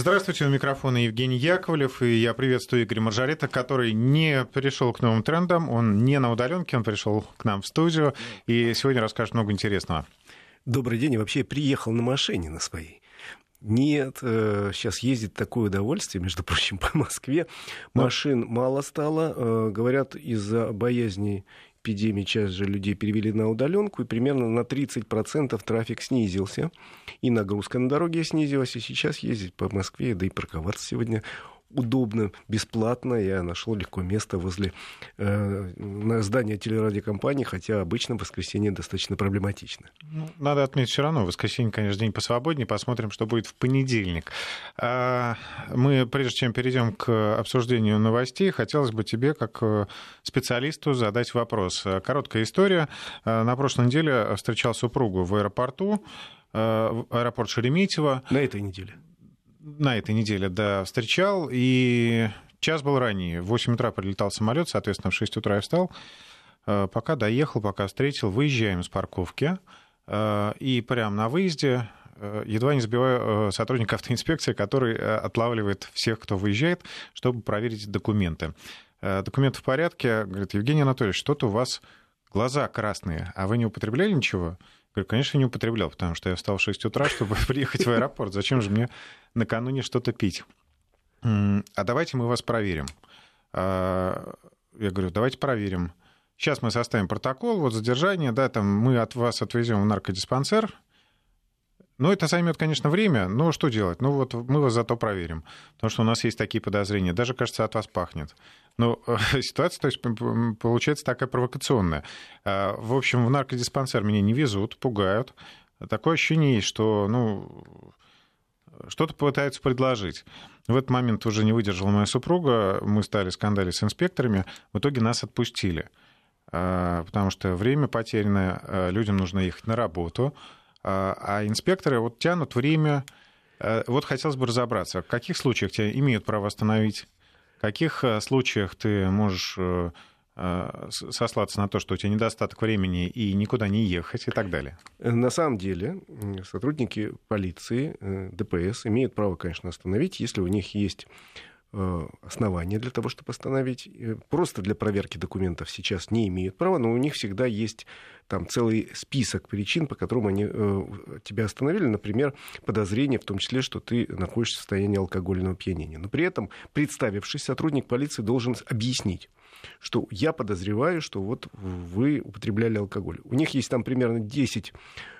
Здравствуйте, у микрофона Евгений Яковлев, и я приветствую Игоря Маржарета, который не перешел к новым трендам, он не на удаленке, он пришел к нам в студию, и сегодня расскажет много интересного. Добрый день, и вообще приехал на машине на своей. Нет, сейчас э, ездит такое удовольствие, между прочим, по Москве. Машин мало стало. Э, говорят, из-за боязни эпидемии часть же людей перевели на удаленку, и примерно на 30% трафик снизился. И нагрузка на дороге снизилась, и сейчас ездить по Москве, да и парковаться сегодня удобно, бесплатно. Я нашел легко место возле э, здания телерадиокомпании, хотя обычно воскресенье достаточно проблематично. Ну, надо отметить все равно, воскресенье, конечно, день посвободнее. Посмотрим, что будет в понедельник. А, мы, прежде чем перейдем к обсуждению новостей, хотелось бы тебе, как э, специалисту, задать вопрос. Короткая история. Э, на прошлой неделе встречал супругу в аэропорту, э, аэропорт Шереметьево. На этой неделе? На этой неделе, да, встречал, и час был ранее. В 8 утра прилетал самолет, соответственно, в 6 утра я встал. Э, пока доехал, пока встретил, выезжаем с парковки, э, и прямо на выезде э, едва не сбиваю сотрудника автоинспекции, который отлавливает всех, кто выезжает, чтобы проверить документы. Документы в порядке. Говорит, Евгений Анатольевич, что-то у вас глаза красные, а вы не употребляли ничего? Говорю, конечно, не употреблял, потому что я встал в 6 утра, чтобы приехать в аэропорт. Зачем же мне накануне что-то пить? А давайте мы вас проверим. А, я говорю, давайте проверим. Сейчас мы составим протокол, вот задержание, да, там мы от вас отвезем в наркодиспансер, ну, это займет, конечно, время, но что делать? Ну, вот мы вас зато проверим, потому что у нас есть такие подозрения. Даже, кажется, от вас пахнет. Но э, ситуация, то есть, получается такая провокационная. А, в общем, в наркодиспансер меня не везут, пугают. Такое ощущение есть, что, ну, что-то пытаются предложить. В этот момент уже не выдержала моя супруга, мы стали скандалить с инспекторами, в итоге нас отпустили, а, потому что время потерянное, а, людям нужно ехать на работу, а, а инспекторы вот тянут время. Э, вот хотелось бы разобраться, в каких случаях тебя имеют право остановить, в каких э, случаях ты можешь э, сослаться на то, что у тебя недостаток времени и никуда не ехать и так далее? На самом деле сотрудники полиции, ДПС имеют право, конечно, остановить, если у них есть основания для того, чтобы остановить. Э, просто для проверки документов сейчас не имеют права, но у них всегда есть там целый список причин, по которым они э, тебя остановили. Например, подозрение в том числе, что ты находишься в состоянии алкогольного опьянения. Но при этом, представившись, сотрудник полиции должен объяснить, что я подозреваю, что вот вы употребляли алкоголь. У них есть там примерно 10 Э, э,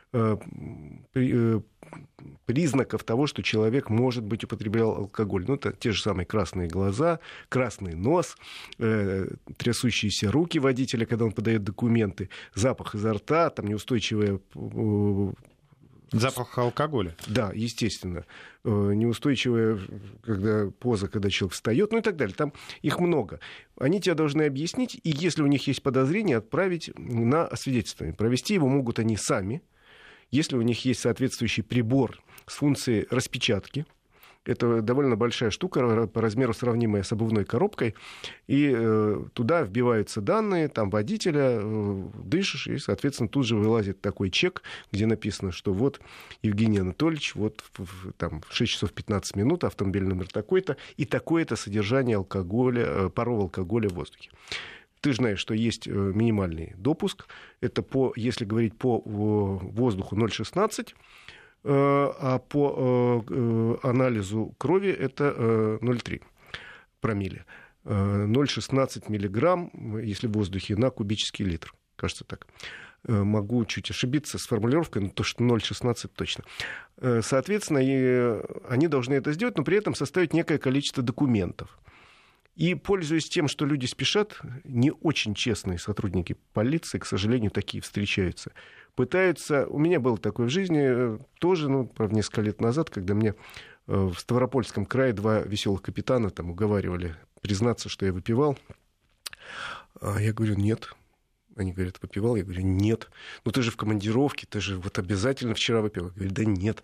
признаков того, что человек, может быть, употреблял алкоголь. Ну, это те же самые красные глаза, красный нос, э, трясущиеся руки водителя, когда он подает документы, запах изо рта, там неустойчивая э, Запах алкоголя. Да, естественно. Неустойчивая когда, поза, когда человек встает, ну и так далее. Там их много. Они тебя должны объяснить, и если у них есть подозрение, отправить на освидетельствование. Провести его могут они сами, если у них есть соответствующий прибор с функцией распечатки, это довольно большая штука, по размеру сравнимая с обувной коробкой. И э, туда вбиваются данные там, водителя, э, дышишь, и, соответственно, тут же вылазит такой чек, где написано, что вот Евгений Анатольевич, вот в, там, в 6 часов 15 минут, автомобильный номер такой-то, и такое-то содержание алкоголя, э, паров алкоголя в воздухе. Ты знаешь, что есть э, минимальный допуск. Это, по, если говорить по воздуху, 0,16 э, а по э, анализу крови это 0,3 промилле. 0,16 миллиграмм, если в воздухе, на кубический литр. Кажется так. Могу чуть ошибиться с формулировкой, но то, что 0,16 точно. Соответственно, они должны это сделать, но при этом составить некое количество документов. И, пользуясь тем, что люди спешат, не очень честные сотрудники полиции, к сожалению, такие встречаются, пытаются... У меня было такое в жизни э, тоже, ну, правда, несколько лет назад, когда мне э, в Ставропольском крае два веселых капитана там уговаривали признаться, что я выпивал. А я говорю, нет. Они говорят, выпивал? Я говорю, нет. Ну ты же в командировке, ты же вот обязательно вчера выпил. Я говорю, да нет.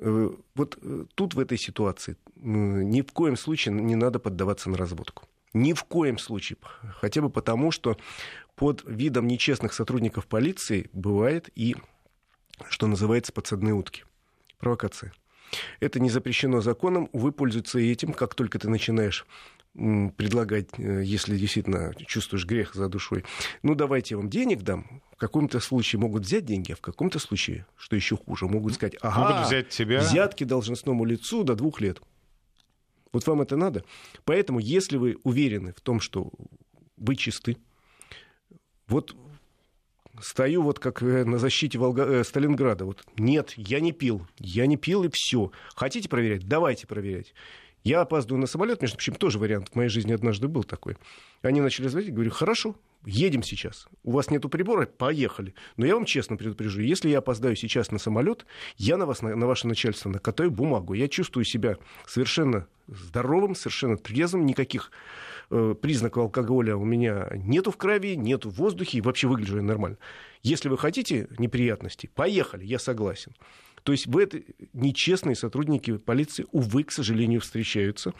Э, вот э, тут в этой ситуации ни в коем случае не надо поддаваться на разводку. Ни в коем случае. Хотя бы потому, что под видом нечестных сотрудников полиции бывает и, что называется, подсадные утки. Провокация. Это не запрещено законом. Увы, пользуются этим, как только ты начинаешь предлагать, э, если действительно чувствуешь грех за душой, ну давайте я вам денег дам, в каком-то случае могут взять деньги, а в каком-то случае, что еще хуже, могут сказать, ага, могут взять тебя. взятки должностному лицу до двух лет. Вот вам это надо. Поэтому, если вы уверены в том, что вы чисты, вот стою вот как э, на защите Волга... э, Сталинграда. Вот, нет, я не пил, я не пил и все. Хотите проверять? Давайте проверять. Я опаздываю на самолет, между прочим, тоже вариант в моей жизни однажды был такой. Они начали звонить, говорю, хорошо, едем сейчас. У вас нету прибора, поехали. Но я вам честно предупрежу, если я опоздаю сейчас на самолет, я на вас, на, на ваше начальство накатаю бумагу. Я чувствую себя совершенно здоровым, совершенно трезвым, никаких признаков алкоголя у меня нету в крови, нету в воздухе, и вообще выгляжу я нормально. Если вы хотите неприятностей, поехали, я согласен. То есть в это нечестные сотрудники полиции, увы, к сожалению, встречаются.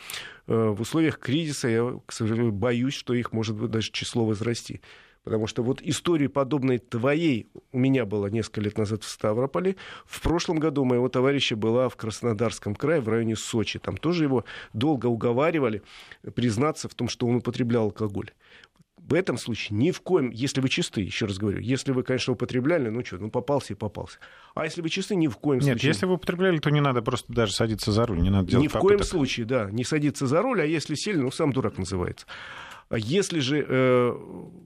Э, в условиях кризиса я, к сожалению, боюсь, что их может быть даже число возрасти. Потому что вот история подобной твоей у меня была несколько лет назад в Ставрополе. В прошлом году моего товарища была в Краснодарском крае, в районе Сочи. Там тоже его долго уговаривали признаться в том, что он употреблял алкоголь. В этом случае ни в коем, если вы чисты, еще раз говорю, если вы, конечно, употребляли, ну что, ну попался и попался. А если вы чисты, ни в коем Нет, случае... Нет, если вы употребляли, то не надо просто даже садиться за руль, не надо делать Ни в попыток. коем случае, да, не садиться за руль, а если сильно, ну сам дурак называется. А если же э,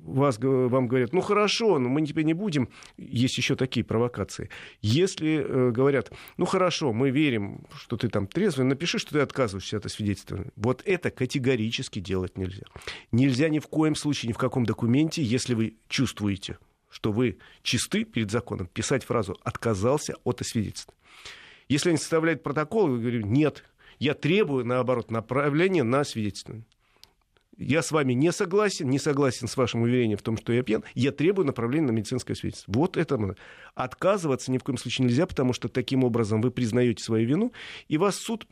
вас, вам говорят, ну хорошо, но мы теперь не будем, есть еще такие провокации. Если э, говорят, ну хорошо, мы верим, что ты там трезвый, напиши, что ты отказываешься от освидетельствования. Вот это категорически делать нельзя. Нельзя ни в коем случае, ни в каком документе, если вы чувствуете, что вы чисты перед законом, писать фразу «отказался от освидетельства». Если они составляют протокол, я говорю, нет, я требую, наоборот, направления на освидетельствование я с вами не согласен, не согласен с вашим уверением в том, что я пьян, я требую направления на медицинское свидетельство. Вот это отказываться ни в коем случае нельзя, потому что таким образом вы признаете свою вину, и вас суд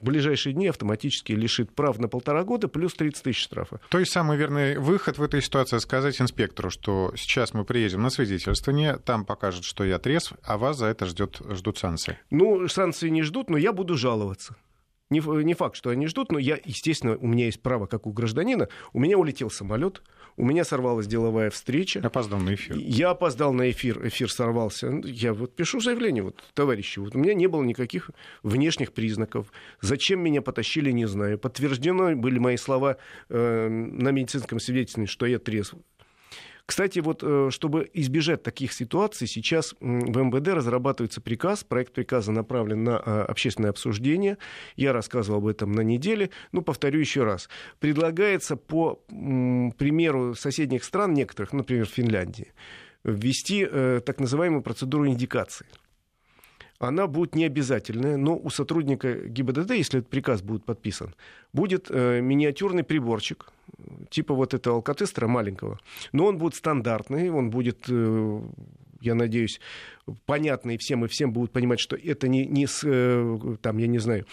в ближайшие дни автоматически лишит прав на полтора года плюс 30 тысяч штрафа. То есть самый верный выход в этой ситуации сказать инспектору, что сейчас мы приедем на свидетельствование, там покажут, что я трезв, а вас за это ждет, ждут санкции. Ну, санкции не ждут, но я буду жаловаться. Не, не факт, что они ждут, но я, естественно, у меня есть право, как у гражданина. У меня улетел самолет, у меня сорвалась деловая встреча. Опоздал на эфир. Я опоздал на эфир, эфир сорвался. Я вот пишу заявление, вот, товарищи, вот у меня не было никаких внешних признаков. Зачем меня потащили, не знаю. Подтверждены были мои слова э, на медицинском свидетельстве, что я трезв. Кстати, вот э, чтобы избежать таких ситуаций, сейчас в МВД разрабатывается приказ, проект приказа направлен на э, общественное обсуждение. Я рассказывал об этом на неделе. Ну, повторю еще раз. Предлагается по примеру соседних стран, некоторых, например, Финляндии, ввести э, так называемую процедуру индикации она будет не обязательная, но у сотрудника ГИБДД, если этот приказ будет подписан, будет э, миниатюрный приборчик, типа вот этого алкотестера маленького. Но он будет стандартный, он будет, э, я надеюсь, понятный всем, и всем будут понимать, что это не, не с, э, там, я не знаю,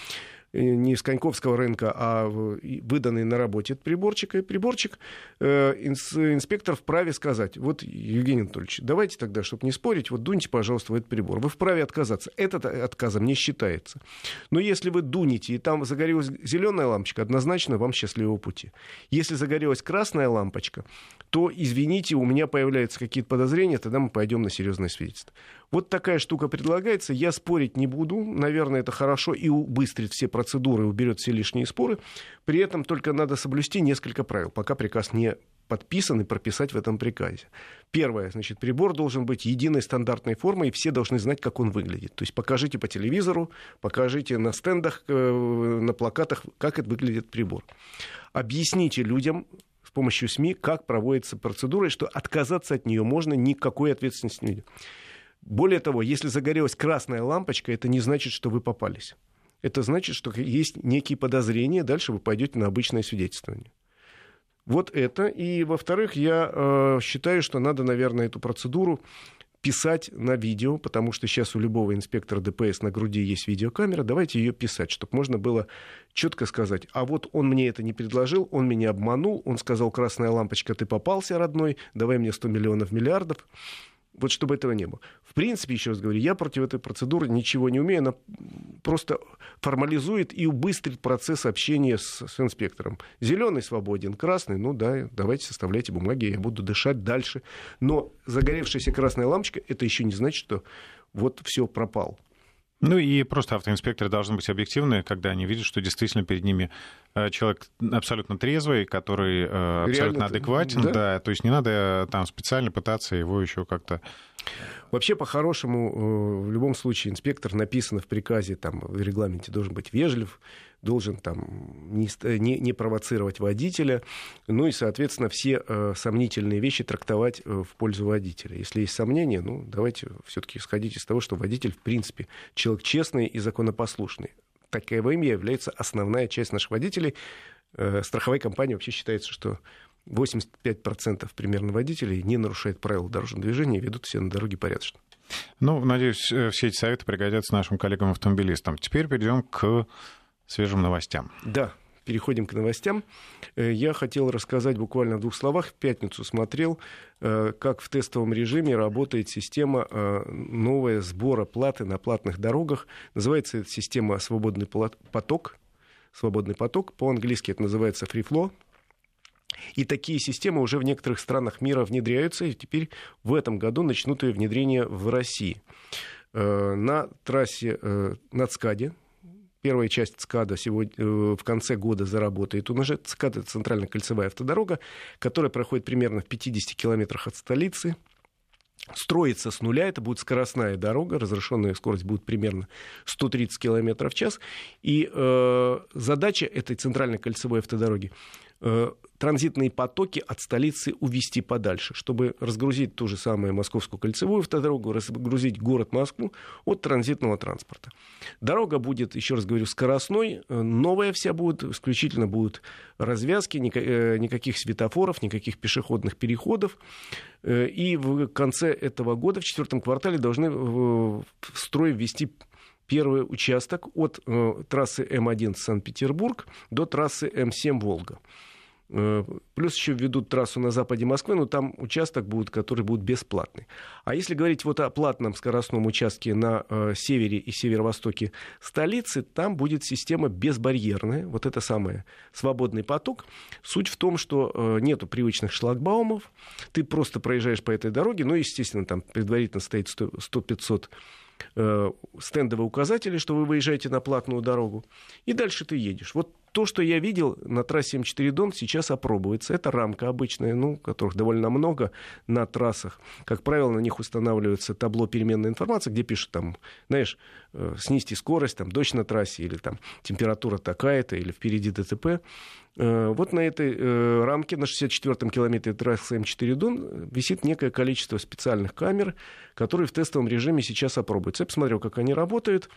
не с Коньковского рынка, а выданный на работе этот приборчик. И приборчик э, инспектор вправе сказать, вот, Евгений Анатольевич, давайте тогда, чтобы не спорить, вот дуньте, пожалуйста, в этот прибор. Вы вправе отказаться. Этот отказом не считается. Но если вы дунете, и там загорелась зеленая лампочка, однозначно вам счастливого пути. Если загорелась красная лампочка, то, извините, у меня появляются какие-то подозрения, тогда мы пойдем на серьезное свидетельство. Вот такая штука предлагается. Я спорить не буду. Наверное, это хорошо и убыстрит все процедуры, уберет все лишние споры. При этом только надо соблюсти несколько правил, пока приказ не подписан и прописать в этом приказе. Первое, значит, прибор должен быть единой стандартной формы, и все должны знать, как он выглядит. То есть покажите по телевизору, покажите на стендах, э, на плакатах, как это выглядит прибор. Объясните людям, с помощью СМИ, как проводится процедура, и что отказаться от нее можно, никакой ответственности не более того, если загорелась красная лампочка, это не значит, что вы попались. Это значит, что есть некие подозрения, дальше вы пойдете на обычное свидетельствование. Вот это. И, во-вторых, я э, считаю, что надо, наверное, эту процедуру писать на видео, потому что сейчас у любого инспектора ДПС на груди есть видеокамера, давайте ее писать, чтобы можно было четко сказать, а вот он мне это не предложил, он меня обманул, он сказал, красная лампочка, ты попался, родной, давай мне 100 миллионов миллиардов, Вот чтобы этого не было. В принципе, еще раз говорю, я против этой процедуры ничего не умею. Она просто формализует и убыстрит процесс общения с, с инспектором. Зеленый свободен, красный, ну да, давайте составляйте бумаги, я буду дышать дальше. Но загоревшаяся красная лампочка, это еще не значит, что вот все пропало. Ну и просто автоинспекторы должны быть объективны, когда они видят, что действительно перед ними э, человек абсолютно трезвый, который э, абсолютно адекватен, да? да, то есть не надо э, там специально пытаться его еще как-то Вообще, по-хорошему, в любом случае, инспектор написано в приказе, там, в регламенте должен быть вежлив, должен там, не, не, не провоцировать водителя, ну и, соответственно, все э, сомнительные вещи трактовать э, в пользу водителя. Если есть сомнения, ну, давайте все-таки исходить из того, что водитель, в принципе, человек честный и законопослушный. Таковым является основная часть наших водителей. Э, страховая компания вообще считается, что 85% примерно водителей не нарушают правила дорожного движения и ведут все на дороге порядочно. Ну, надеюсь, э, все эти советы пригодятся нашим коллегам-автомобилистам. Теперь перейдем к свежим новостям. Да, переходим к новостям. Э, я хотел рассказать буквально в двух словах. В пятницу смотрел, э, как в тестовом режиме работает система э, новая сбора платы на платных дорогах. Называется эта система «Свободный поток». «Свободный поток». По-английски это называется «Free Flow». И такие системы уже в некоторых странах мира внедряются, и теперь в этом году начнут ее внедрение в России. На трассе на ЦКАДе, Первая часть ЦКАДа сегодня, э, в конце года заработает. У нас же ЦКАД — это центральная кольцевая автодорога, которая проходит примерно в 50 километрах от столицы. Строится с нуля, это будет скоростная дорога, разрешенная скорость будет примерно 130 км в час. И э, задача этой центральной кольцевой автодороги транзитные потоки от столицы увести подальше, чтобы разгрузить ту же самую Московскую кольцевую автодорогу, разгрузить город Москву от транзитного транспорта. Дорога будет, еще раз говорю, скоростной, э, новая вся будет, исключительно будут развязки, э, никаких светофоров, никаких пешеходных переходов. И в конце этого года, в четвертом квартале, должны в строй ввести первый участок от трассы М1 Санкт-Петербург до трассы М7 Волга. Э, плюс еще введут трассу на западе Москвы, но там участок будет, который будет бесплатный. А если говорить вот о платном скоростном участке на э, севере и северо-востоке столицы, там будет система безбарьерная, вот это самое, свободный поток. Суть в том, что э, нету привычных шлагбаумов, ты просто проезжаешь по этой дороге, ну, естественно, там предварительно стоит 100-500 э, стендовые указатели, что вы выезжаете на платную дорогу, и дальше ты едешь. Вот то, что я видел на трассе М4 Дон, сейчас опробуется. Это рамка обычная, ну, которых довольно много на трассах. Как правило, на них устанавливается табло переменной информации, где пишут там, знаешь, э, снизьте скорость, там, дождь на трассе, или там температура такая-то, или впереди ДТП. Э, вот на этой э, рамке, на 64-м километре трассы М4 Дон, висит некое количество специальных камер, которые в тестовом режиме сейчас опробуются. Я посмотрел, как они работают.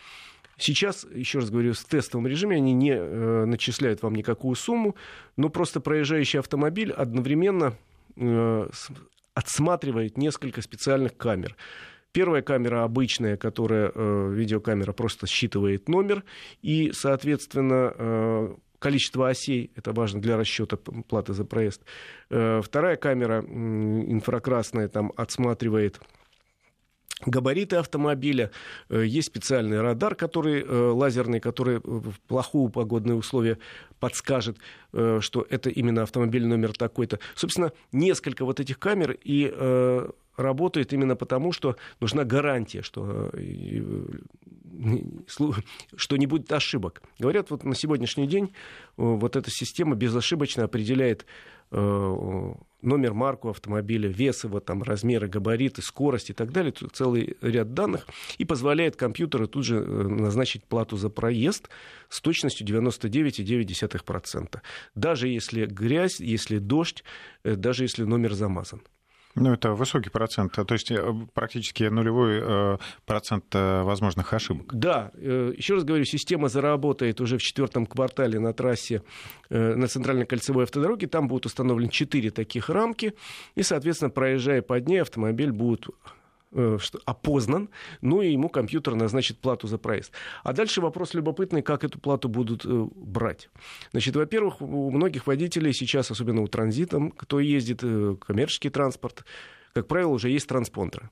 Сейчас, еще раз говорю, в тестовом режиме они не э, начисляют вам никакую сумму, но просто проезжающий автомобиль одновременно э, отсматривает несколько специальных камер. Первая камера обычная, которая, э, видеокамера, просто считывает номер, и, соответственно, э, количество осей, это важно для расчета платы за проезд. Э, вторая камера инфракрасная там отсматривает габариты автомобиля, э, есть специальный радар, который э, лазерный, который в плохую погодные условия подскажет, э, что это именно автомобиль номер такой-то. Собственно, несколько вот этих камер и работает именно потому, что нужна гарантия, что, что не будет ошибок. Говорят, вот на сегодняшний день вот эта система безошибочно определяет номер, марку автомобиля, вес его, там, размеры, габариты, скорость и так далее, тут целый ряд данных, и позволяет компьютеру тут же э, назначить плату за проезд с точностью 99,9%. Даже если грязь, если дождь, э, даже если номер замазан. Ну, это высокий процент, то есть э, практически нулевой э, процент э, возможных ошибок. Да, еще раз говорю, система заработает уже в четвертом квартале на трассе на центральной кольцевой автодороге. Там будут установлены четыре таких рамки, и, соответственно, проезжая под ней, автомобиль будет Э, опознан, ну и ему компьютер назначит плату за проезд. А дальше вопрос любопытный, как эту плату будут э, брать. Значит, во-первых, у многих водителей сейчас, особенно у транзита, кто ездит, э, коммерческий транспорт, как правило, уже есть транспондеры.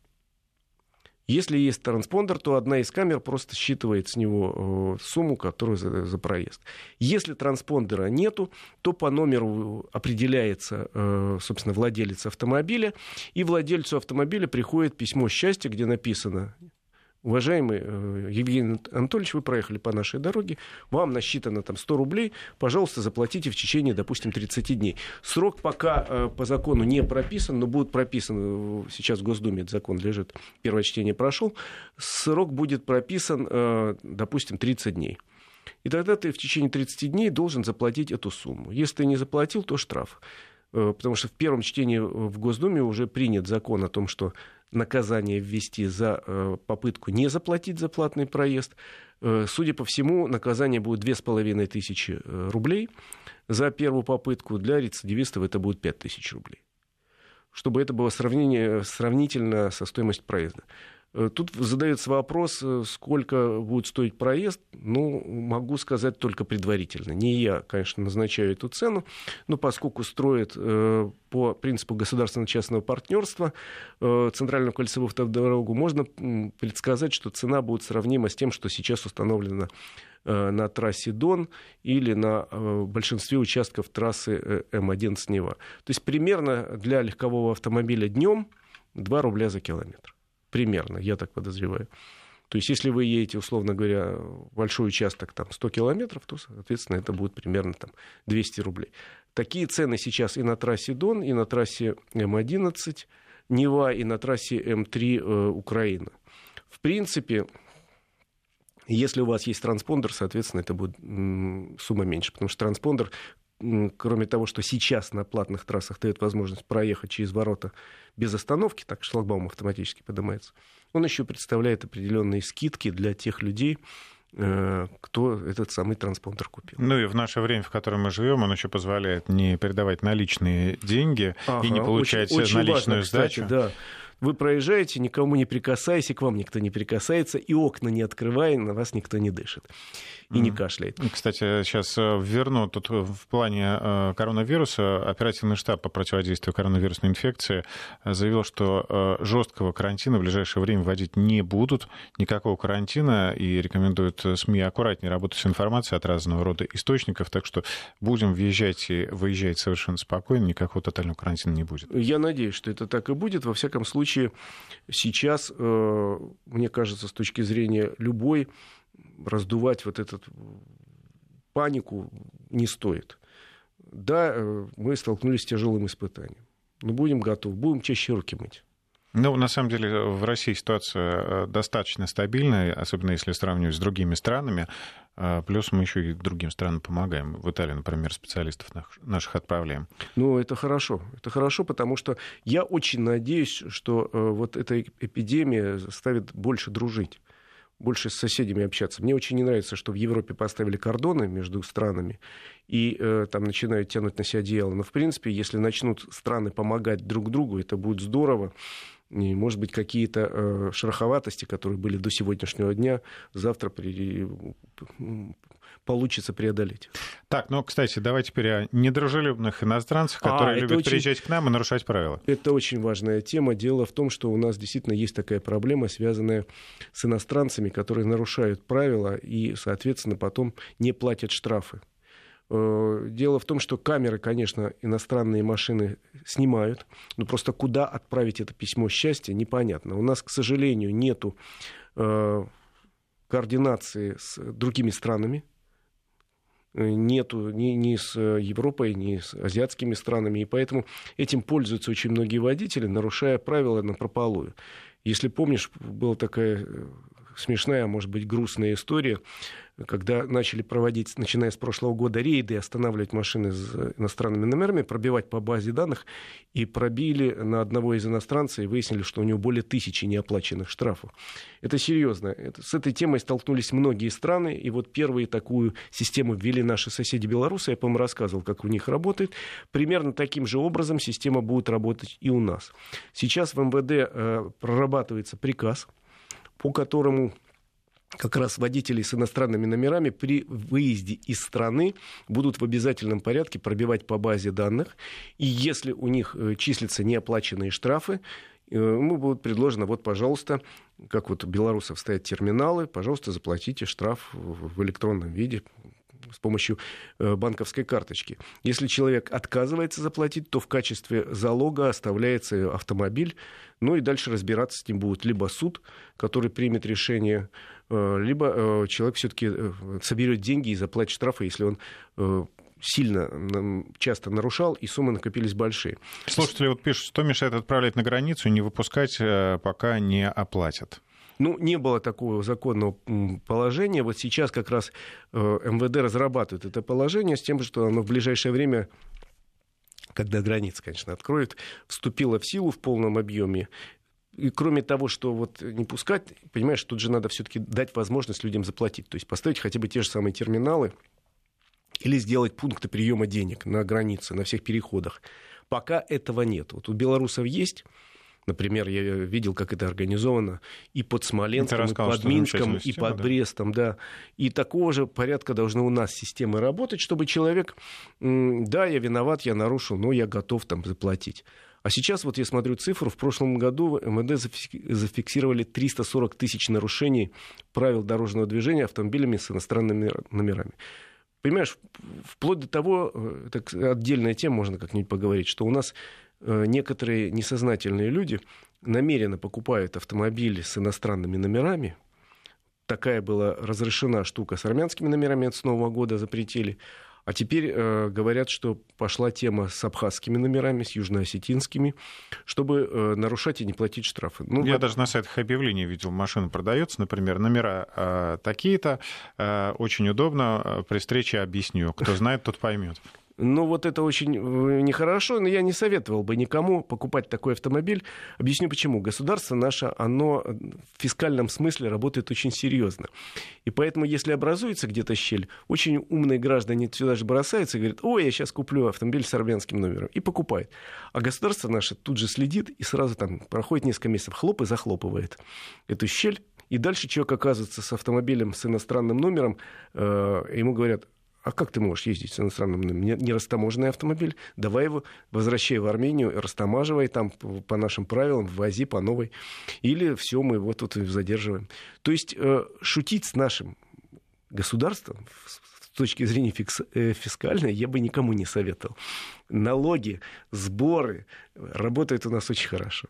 Если есть транспондер, то одна из камер просто считывает с него э, сумму, которую за, за проезд. Если транспондера нету, то по номеру определяется, э, собственно, владелец автомобиля, и владельцу автомобиля приходит письмо счастья, где написано Уважаемый э, Евгений Анатольевич, вы проехали по нашей дороге, вам насчитано там 100 рублей, пожалуйста, заплатите в течение, допустим, 30 дней. Срок пока э, по закону не прописан, но будет прописан, э, сейчас в Госдуме этот закон лежит, первое чтение прошел, срок будет прописан, допустим, 30 дней. И тогда ты в течение 30 дней должен заплатить эту сумму. Если ты не заплатил, то штраф. Потому что в первом чтении в Госдуме уже принят закон о том, что наказание ввести за э, попытку не заплатить за платный проезд. Э, судя по всему, наказание будет 2500 э, рублей за первую попытку. Для рецидивистов это будет 5000 рублей. Чтобы это было сравнение, сравнительно со стоимостью проезда. Э, тут задается вопрос, э, сколько будет стоить проезд. Ну, могу сказать только предварительно. Не я, конечно, назначаю эту цену, но поскольку строят э, по принципу государственно-частного партнерства центральную кольцевую автодорогу, можно предсказать, что цена будет сравнима с тем, что сейчас установлено на трассе Дон или на большинстве участков трассы М11 Нева. То есть примерно для легкового автомобиля днем 2 рубля за километр. Примерно, я так подозреваю. То есть, если вы едете, условно говоря, большой участок, там, 100 километров, то, соответственно, это будет примерно там, 200 рублей. Такие цены сейчас и на трассе Дон, и на трассе М11 Нева, и на трассе М3 э, Украина. В принципе, если у вас есть транспондер, соответственно, это будет сумма меньше, потому что транспондер кроме того, что сейчас на платных трассах дает возможность проехать через ворота без остановки, так шлагбаум автоматически поднимается, он еще представляет определенные скидки для тех людей, э, кто этот самый транспондер купил. Ну и в наше время, в котором мы живем, он еще позволяет не передавать наличные деньги ага, и не получать очень, очень наличную важно, сдачу. Кстати, да. Вы проезжаете, никому не прикасаясь, и к вам никто не прикасается, и окна не открывая, на вас никто не дышит и не кашляет. Кстати, сейчас э, верну тут в плане э, коронавируса. Оперативный штаб по противодействию коронавирусной инфекции заявил, что э, жесткого карантина в ближайшее время вводить не будут. Никакого карантина и рекомендуют СМИ аккуратнее работать с информацией от разного рода источников. Так что будем въезжать и выезжать совершенно спокойно. Никакого тотального карантина не будет. Я надеюсь, что это так и будет. Во всяком случае, сейчас, мне кажется, с точки зрения любой раздувать вот эту панику не стоит. Да, э, мы столкнулись с тяжелым испытанием. Но будем готовы, будем чаще руки мыть. Ну, на самом деле, в России ситуация э, достаточно стабильная, особенно если сравнивать с другими странами. Э, плюс мы еще и другим странам помогаем. В Италии, например, специалистов наших отправляем. Ну, это хорошо. Это хорошо, потому что я очень надеюсь, что вот эта эпидемия заставит больше дружить больше с соседями общаться. Мне очень не нравится, что в Европе поставили кордоны между странами и э, там начинают тянуть на себя одеяло. Но, в принципе, если начнут страны помогать друг другу, это будет здорово. И, может быть, какие-то э, шероховатости, которые были до сегодняшнего дня, завтра при, получится преодолеть. Так, ну, кстати, давай теперь о недружелюбных иностранцах, а, которые а, любят очень... приезжать к нам и нарушать правила. Это очень важная тема. Дело в том, что у нас действительно есть такая проблема, связанная с иностранцами, которые нарушают правила и, соответственно, потом не платят штрафы. Э, дело в том, что камеры, конечно, иностранные машины снимают, но просто куда отправить это письмо счастья, непонятно. У нас, к сожалению, нету э, координации с другими странами, нету ни, ни с Европой, ни с азиатскими странами. И поэтому этим пользуются очень многие водители, нарушая правила на прополую. Если помнишь, была такая э, смешная, может быть, грустная история когда начали проводить, начиная с прошлого года, рейды, останавливать машины с иностранными номерами, пробивать по базе данных, и пробили на одного из иностранцев и выяснили, что у него более тысячи неоплаченных штрафов. Это серьезно. С этой темой столкнулись многие страны, и вот первые такую систему ввели наши соседи белорусы, я, по-моему, рассказывал, как у них работает. Примерно таким же образом система будет работать и у нас. Сейчас в МВД э, прорабатывается приказ, по которому как раз водители с иностранными номерами при выезде из страны будут в обязательном порядке пробивать по базе данных. И если у них э, числятся неоплаченные штрафы, ему будет предложено, вот, пожалуйста, как вот у белорусов стоят терминалы, пожалуйста, заплатите штраф в электронном виде, с помощью э, банковской карточки. Если человек отказывается заплатить, то в качестве залога оставляется автомобиль, ну и дальше разбираться с ним будет либо суд, который примет решение, э, либо э, человек все-таки соберет деньги и заплатит штрафы, если он сильно часто нарушал, и суммы накопились большие. Слушатели вот пишут, что мешает отправлять на границу и не выпускать, пока не оплатят. Ну, не было такого законного положения. Вот сейчас как раз э, МВД разрабатывает это положение с тем, что оно в ближайшее время когда границы, конечно, откроют, вступило в силу в полном объеме. И кроме того, что вот не пускать, понимаешь, тут же надо все-таки дать возможность людям заплатить. То есть поставить хотя бы те же самые терминалы или сделать пункты приема денег на границе, на всех переходах. Пока этого нет. Вот у белорусов есть Например, я видел, как это организовано и под Смоленском, и под Минском, и под да? Брестом, да. И такого же порядка должны у нас системы работать, чтобы человек, да, я виноват, я нарушил, но я готов там заплатить. А сейчас вот я смотрю цифру, в прошлом году МВД зафиксировали 340 тысяч нарушений правил дорожного движения автомобилями с иностранными номерами. Понимаешь, вплоть до того, э, это отдельная тема, можно как-нибудь поговорить, что у нас некоторые несознательные люди намеренно покупают автомобили с иностранными номерами. Такая была разрешена штука с армянскими номерами, от с Нового года запретили. А теперь э, говорят, что пошла тема с абхазскими номерами, с южноосетинскими, чтобы э, нарушать и не платить штрафы. Ну, Я вот... даже на сайтах объявлений видел, машина продается, например, номера э, такие-то, э, очень удобно, э, при встрече объясню. Кто знает, тот поймет. Ну, вот это очень э, нехорошо, но я не советовал бы никому покупать такой автомобиль. Объясню почему. Государство наше, оно в фискальном смысле работает очень серьезно. И поэтому, если образуется где-то щель, очень умные граждане сюда же бросаются и говорят, ой, я сейчас куплю автомобиль с армянским номером, и покупает. А государство наше тут же следит и сразу там проходит несколько месяцев, хлоп и захлопывает эту щель. И дальше человек оказывается с автомобилем с иностранным номером, э, ему говорят, а как ты можешь ездить с иностранным? Не растаможенный автомобиль. Давай его возвращай в Армению, растамаживай там по нашим правилам, ввози по новой. Или все, мы его тут задерживаем. То есть э, шутить с нашим государством с точки зрения э, фискальной я бы никому не советовал. Налоги, сборы работают у нас очень хорошо.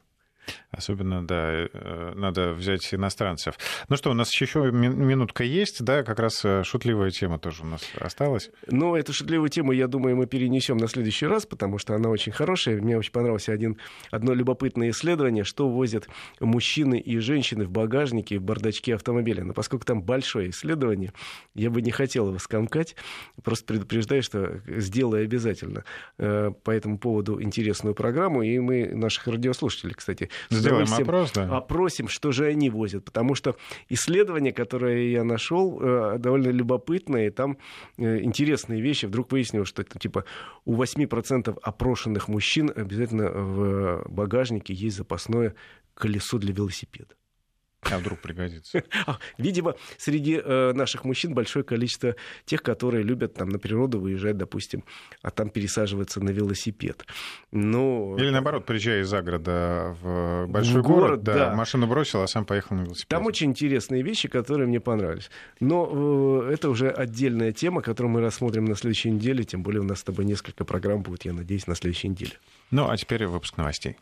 Особенно, да, э, надо взять иностранцев. Ну что, у нас еще минутка есть, да, как раз э, шутливая тема тоже у нас осталась. Ну, эту шутливую тему, я думаю, мы перенесем на следующий раз, потому что она очень хорошая. Мне очень понравилось один, одно любопытное исследование, что возят мужчины и женщины в багажнике, в бардачке автомобиля. Но поскольку там большое исследование, я бы не хотел его скомкать, просто предупреждаю, что сделаю обязательно э, по этому поводу интересную программу, и мы наших радиослушателей, кстати, Сделаем опрос, да. опросим, что же они возят. Потому что исследование, которое я нашел, э, довольно любопытное, и там э, интересные вещи. Вдруг выяснилось, что это типа у 8% опрошенных мужчин обязательно в багажнике есть запасное колесо для велосипеда. А вдруг пригодится? А, видимо, среди э, наших мужчин большое количество тех, которые любят там на природу выезжать, допустим, а там пересаживаться на велосипед. Но... Или наоборот, приезжая из загорода в большой в город, город да, да. машину бросил, а сам поехал на велосипеде. Там очень интересные вещи, которые мне понравились. Но э, это уже отдельная тема, которую мы рассмотрим на следующей неделе, тем более у нас с тобой несколько программ будет, я надеюсь, на следующей неделе. Ну, а теперь выпуск новостей.